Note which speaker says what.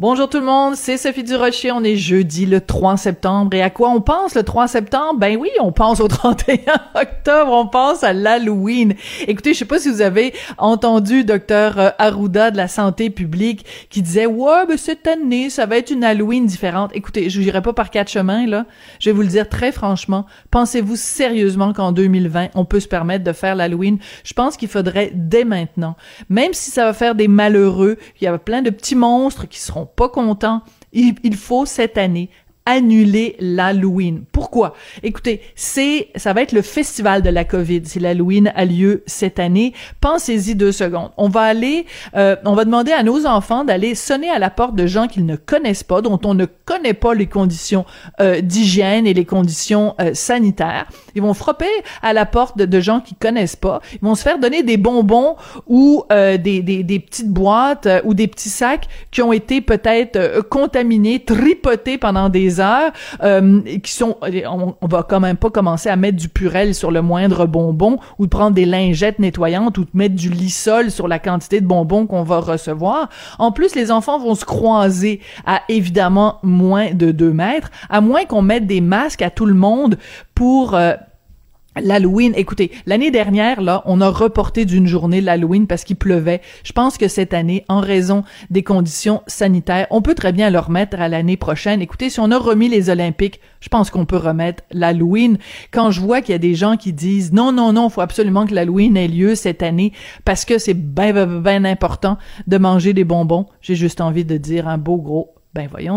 Speaker 1: Bonjour tout le monde, c'est Sophie Durocher. On est jeudi le 3 septembre. Et à quoi on pense le 3 septembre? Ben oui, on pense au 31 octobre. On pense à l'Halloween. Écoutez, je sais pas si vous avez entendu docteur euh, Arruda de la santé publique qui disait, ouais, ben cette année, ça va être une Halloween différente. Écoutez, je n'irai pas par quatre chemins, là. Je vais vous le dire très franchement. Pensez-vous sérieusement qu'en 2020, on peut se permettre de faire l'Halloween? Je pense qu'il faudrait dès maintenant. Même si ça va faire des malheureux, il y a plein de petits monstres qui seront pas content. Il, faut cette année annuler l'Halloween. Pourquoi? Écoutez, c'est, ça va être le festival de la COVID si l'Halloween a lieu cette année. Pensez-y deux secondes. On va aller, euh, on va demander à nos enfants d'aller sonner à la porte de gens qu'ils ne connaissent pas, dont on ne connaît pas les conditions euh, d'hygiène et les conditions euh, sanitaires. Ils vont frapper à la porte de, gens qu'ils connaissent pas. Ils vont se faire donner des bonbons ou des, des, des, petites boîtes ou des petits sacs qui ont été peut-être contaminés, tripotés pendant des euh, qui sont, on, va quand même pas commencer à mettre du purel sur le moindre bonbon ou de prendre des lingettes nettoyantes ou de mettre du lissol sur la quantité de bonbons qu'on va recevoir. En plus, les enfants vont se croiser à évidemment moins de 2 mètres, à moins qu'on mette des masques à tout le monde pour euh, L'Halloween, écoutez, l'année dernière, là, on a reporté d'une journée l'Halloween parce qu'il pleuvait. Je pense que cette année, en raison des conditions sanitaires, on peut très bien le remettre à l'année prochaine. Écoutez, si on a remis les Olympiques, je pense qu'on peut remettre l'Halloween. Quand je vois qu'il y a des gens qui disent non, non, non, il faut absolument que l'Halloween ait lieu cette année parce que c'est bien, bien important de manger des bonbons, j'ai juste envie de dire un beau gros, ben voyons